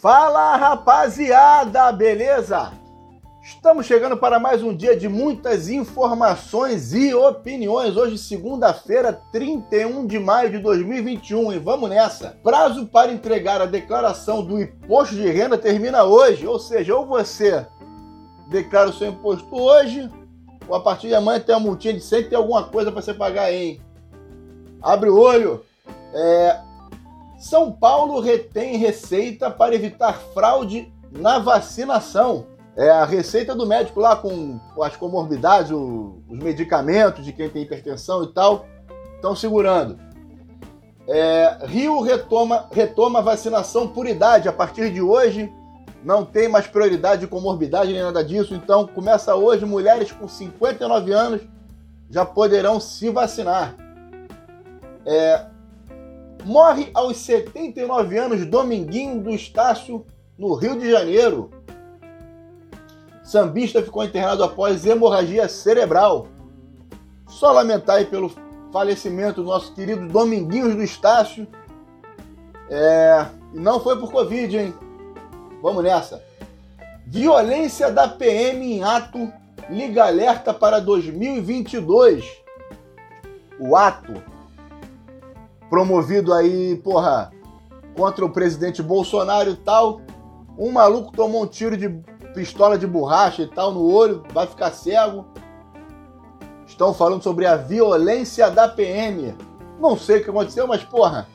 Fala rapaziada, beleza? Estamos chegando para mais um dia de muitas informações e opiniões. Hoje, segunda-feira, 31 de maio de 2021, e vamos nessa. Prazo para entregar a declaração do imposto de renda termina hoje, ou seja, ou você declara o seu imposto hoje, ou a partir de amanhã tem uma multinha de 100 tem alguma coisa para você pagar, hein? Abre o olho. É, são Paulo retém receita para evitar fraude na vacinação. É a receita do médico lá com as comorbidades, o, os medicamentos de quem tem hipertensão e tal, estão segurando. É, Rio retoma, retoma vacinação por idade. A partir de hoje, não tem mais prioridade de comorbidade nem nada disso. Então, começa hoje: mulheres com 59 anos já poderão se vacinar. É, Morre aos 79 anos Dominguinho do Estácio, no Rio de Janeiro. Sambista ficou internado após hemorragia cerebral. Só lamentar aí pelo falecimento do nosso querido Dominguinhos do Estácio. É... Não foi por Covid, hein? Vamos nessa. Violência da PM em ato liga alerta para 2022. O ato promovido aí, porra, contra o presidente Bolsonaro e tal. Um maluco tomou um tiro de pistola de borracha e tal no olho, vai ficar cego. Estão falando sobre a violência da PM. Não sei o que aconteceu, mas porra.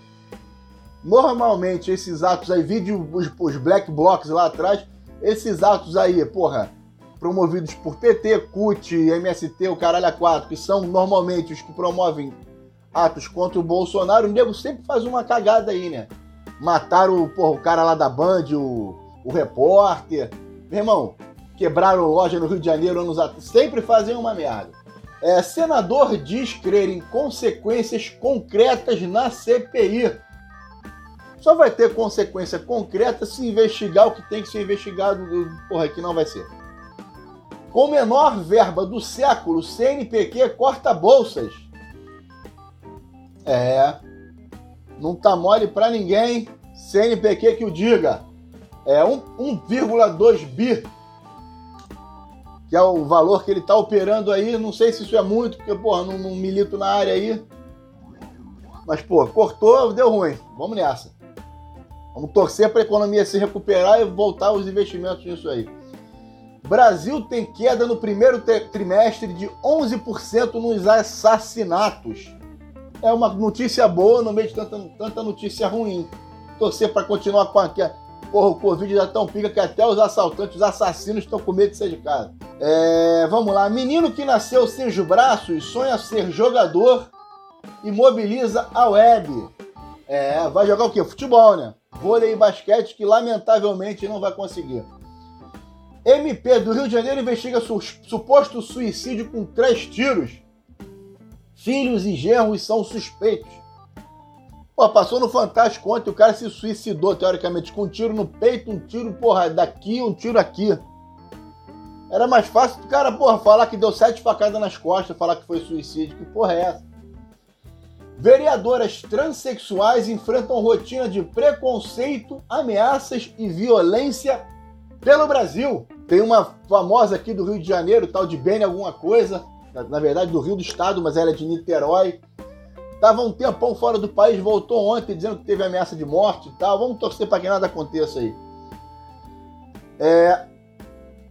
Normalmente esses atos aí, vídeo os, os black blocs lá atrás, esses atos aí, porra, promovidos por PT, CUT, MST, o caralho a 4, que são normalmente os que promovem atos contra o Bolsonaro, o nego sempre faz uma cagada aí, né? Mataram porra, o cara lá da Band, o, o repórter. Meu irmão, quebraram loja no Rio de Janeiro anos atrás. Sempre fazem uma merda. É, senador diz crer em consequências concretas na CPI. Só vai ter consequência concreta se investigar o que tem que ser investigado. Porra, que não vai ser. Com menor verba do século, CNPq corta bolsas. É. Não tá mole pra ninguém. CNPq que o diga. É 1,2 bi. Que é o valor que ele tá operando aí. Não sei se isso é muito, porque, porra, não, não milito na área aí. Mas, pô, cortou, deu ruim. Vamos nessa. Vamos torcer para a economia se recuperar e voltar os investimentos nisso aí. Brasil tem queda no primeiro trimestre de 11% nos assassinatos é uma notícia boa no meio de tanta, tanta notícia ruim. Torcer para continuar com a. Porra, o Covid já tão pica que até os assaltantes, os assassinos estão com medo de sair de casa. É, vamos lá. Menino que nasceu sem os braços sonha ser jogador e mobiliza a web. É, vai jogar o quê? Futebol, né? Vôlei e basquete que lamentavelmente não vai conseguir. MP do Rio de Janeiro investiga su suposto suicídio com três tiros Filhos e genros são suspeitos. Pô, passou no Fantástico ontem, o cara se suicidou, teoricamente, com um tiro no peito, um tiro, porra, daqui, um tiro aqui. Era mais fácil o cara, porra, falar que deu sete facadas nas costas, falar que foi suicídio. Que porra é essa? Vereadoras transexuais enfrentam rotina de preconceito, ameaças e violência pelo Brasil. Tem uma famosa aqui do Rio de Janeiro, tal de Bene alguma coisa, na, verdade do Rio do Estado, mas ela é de Niterói. Tava um tempão fora do país, voltou ontem dizendo que teve ameaça de morte e tal. Vamos torcer para que nada aconteça aí. É,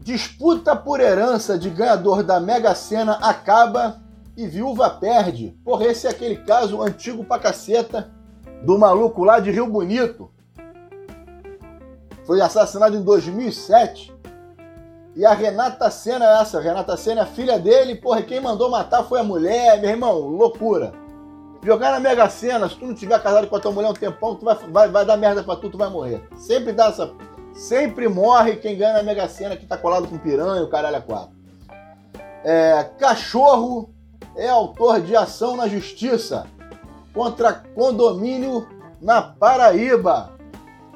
disputa por herança de ganhador da Mega Sena acaba e viúva perde. Porra, esse é aquele caso antigo pra caceta do maluco lá de Rio Bonito. Foi assassinado em 2007. E a Renata Senna é essa. A Renata Senna é filha dele. Porra, quem mandou matar foi a mulher. Meu irmão, loucura. Jogar na Mega Sena, se tu não tiver casado com a tua mulher um tempão, tu vai, vai, vai dar merda pra tu, tu vai morrer. Sempre dá essa. Sempre morre quem ganha na Mega Sena que tá colado com piranha, o caralho é quatro. É, cachorro é autor de ação na justiça contra condomínio na Paraíba.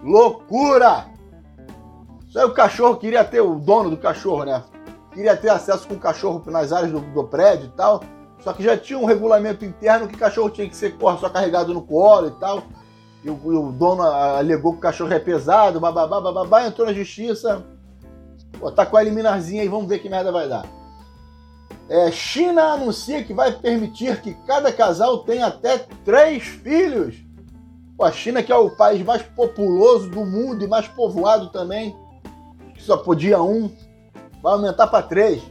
Loucura! O cachorro queria ter, o dono do cachorro, né? Queria ter acesso com o cachorro nas áreas do, do prédio e tal. Só que já tinha um regulamento interno que o cachorro tinha que ser porra, só carregado no colo e tal. e o, o, dono alegou que o cachorro é pesado, bababá, bababá, entrou na justiça. Pô, tá com a liminarzinha aí, vamos ver que merda vai dar. É, China anuncia que vai permitir que cada casal tenha até três filhos. Pô, a China, que é o país mais populoso do mundo e mais povoado também, só podia um, vai aumentar para três.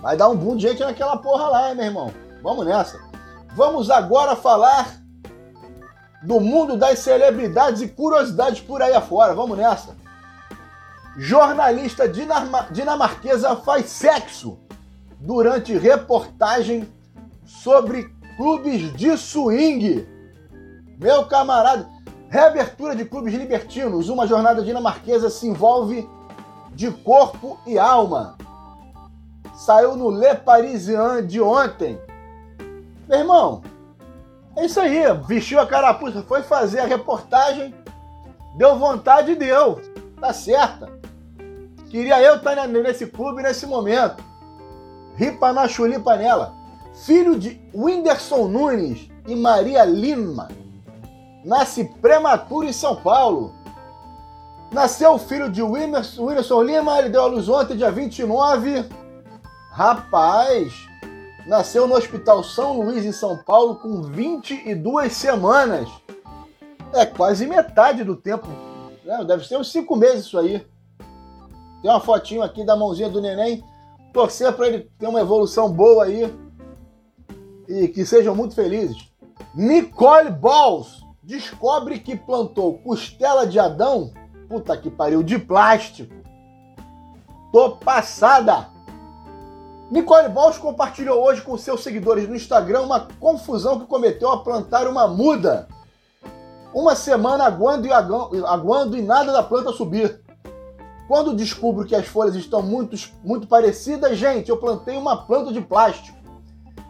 Vai dar um boom de gente naquela porra lá, hein, meu irmão. Vamos nessa. Vamos agora falar do mundo das celebridades e curiosidades por aí afora. Vamos nessa. Jornalista dinamarquesa faz sexo durante reportagem sobre clubes de swing. Meu camarada, reabertura de clubes libertinos. Uma jornada dinamarquesa se envolve de corpo e alma. Saiu no Le Parisien de ontem. Meu irmão, é isso aí, vestiu a carapuça, foi fazer a reportagem, deu vontade deu. Tá certa. Queria eu estar nesse clube nesse momento. Ripa na chulipa nela. Filho de Whindersson Nunes e Maria Lima. Nasce prematuro em São Paulo. Nasceu o filho de Whindersson Lima, ele deu a luz ontem, dia 29. Rapaz, nasceu no Hospital São Luís, em São Paulo, com 22 semanas. É quase metade do tempo. Né? Deve ser uns 5 meses isso aí. Tem uma fotinho aqui da mãozinha do neném. Torcer para ele ter uma evolução boa aí. E que sejam muito felizes. Nicole Balls descobre que plantou costela de Adão, puta que pariu, de plástico. Tô passada! Nicole Balls compartilhou hoje com seus seguidores no Instagram uma confusão que cometeu ao plantar uma muda. Uma semana aguando e, aguando e nada da planta subir. Quando descubro que as folhas estão muito, muito parecidas, gente, eu plantei uma planta de plástico.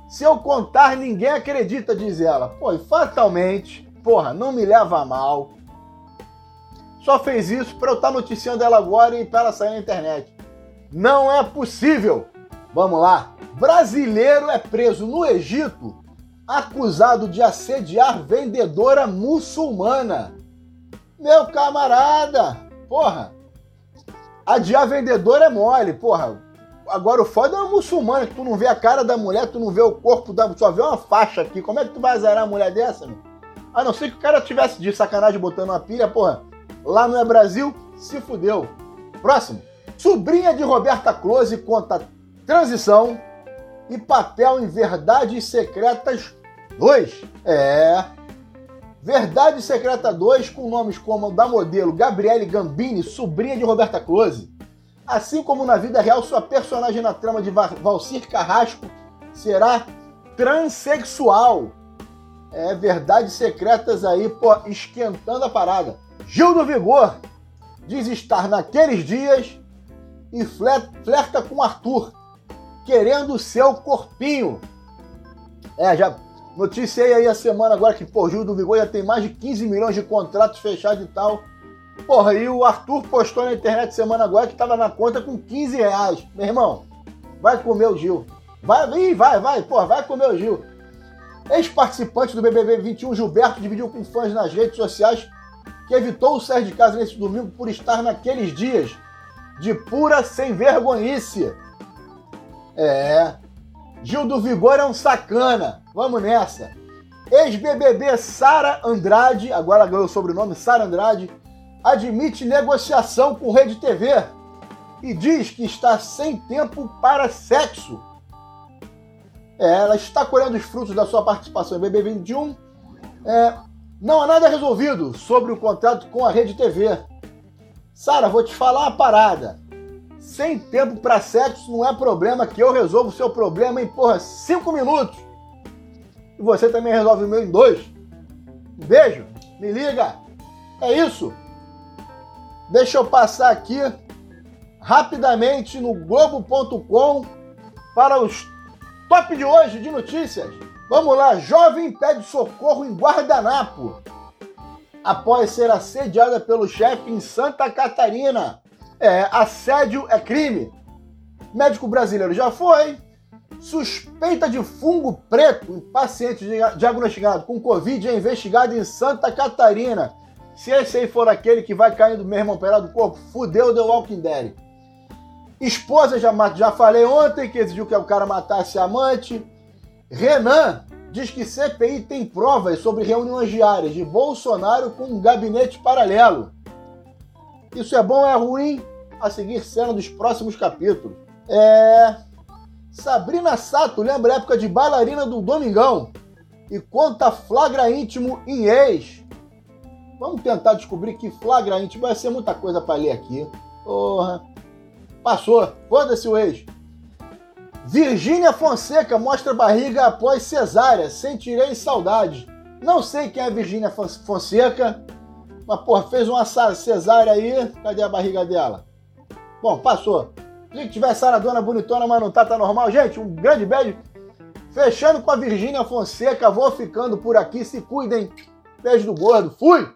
Se eu contar, ninguém acredita, diz ela. Pô, e fatalmente, porra, não me leva a mal. Só fez isso para eu estar tá noticiando ela agora e para ela sair na internet. Não é possível! Vamos lá. Brasileiro é preso no Egito acusado de assediar vendedora muçulmana. Meu camarada, porra. Adiar vendedora é mole, porra. Agora o foda é uma muçulmana, que tu não vê a cara da mulher, tu não vê o corpo da. só vê uma faixa aqui. Como é que tu vai azarar uma mulher dessa, meu? A não ser que o cara tivesse de sacanagem botando uma pilha, porra. Lá não é Brasil, se fudeu. Próximo. Sobrinha de Roberta Close conta Transição e Papel em Verdades Secretas 2. É. Verdade Secreta 2, com nomes como o da modelo Gabriele Gambini, sobrinha de Roberta Close. Assim como na vida real, sua personagem na trama de Valcir Carrasco será transexual. É, verdades secretas aí, pô, esquentando a parada. Gil do Vigor diz estar naqueles dias e flerta com Arthur, querendo seu corpinho. É, já noticiei aí a semana agora que, pô, Gil do Vigor já tem mais de 15 milhões de contratos fechados e tal. Porra, e o Arthur postou na internet semana agora que tava na conta com 15 reais. Meu irmão, vai comer o Gil. Vai, ih, vai, vai, porra, vai comer o Gil. Ex-participante do BBB 21, Gilberto, dividiu com fãs nas redes sociais que evitou sair de casa nesse domingo por estar naqueles dias de pura sem vergonhice. É. Gil do Vigor é um sacana. Vamos nessa. Ex-BBB Sara Andrade, agora ganhou o sobrenome Sara Andrade, admite negociação com Rede TV e diz que está sem tempo para sexo. É, ela está colhendo os frutos da sua participação em BBB 21. É, não há nada resolvido sobre o contrato com a Rede TV. Sara, vou te falar uma parada sem tempo para sexo não é problema que eu resolvo o seu problema em, porra, cinco minutos. E você também resolve o meu em dois. Um beijo, me liga. É isso. Deixa eu passar aqui rapidamente no Globo.com para os top de hoje de notícias. Vamos lá, jovem pede socorro em guardanapo após ser assediada pelo chefe em Santa Catarina. É, assédio é crime. Médico brasileiro já foi. Suspeita de fungo preto em paciente diagnosticado com Covid é investigado em Santa Catarina. Se esse aí for aquele que vai caindo mesmo operado do corpo, fudeu The Walking Dead. Esposa, já, já falei ontem que exigiu que o cara matasse a amante. Renan diz que CPI tem provas sobre reuniões diárias de Bolsonaro com um gabinete paralelo. Isso é bom ou é ruim? A seguir cena dos próximos capítulos. É. Sabrina Sato lembra a época de bailarina do Domingão e conta flagra íntimo em ex. Vamos tentar descobrir que flagra íntimo vai ser muita coisa para ler aqui. Porra. Passou. Foda-se o ex. Virgínia Fonseca mostra barriga após cesárea. Sentirei saudade. Não sei quem é Virgínia Fonseca, mas, porra, fez uma cesárea aí. Cadê a barriga dela? Bom, passou. Se tiver saradona bonitona, mas não tá, tá normal. Gente, um grande beijo. Fechando com a Virgínia Fonseca. Vou ficando por aqui. Se cuidem. Beijo do gordo. Fui!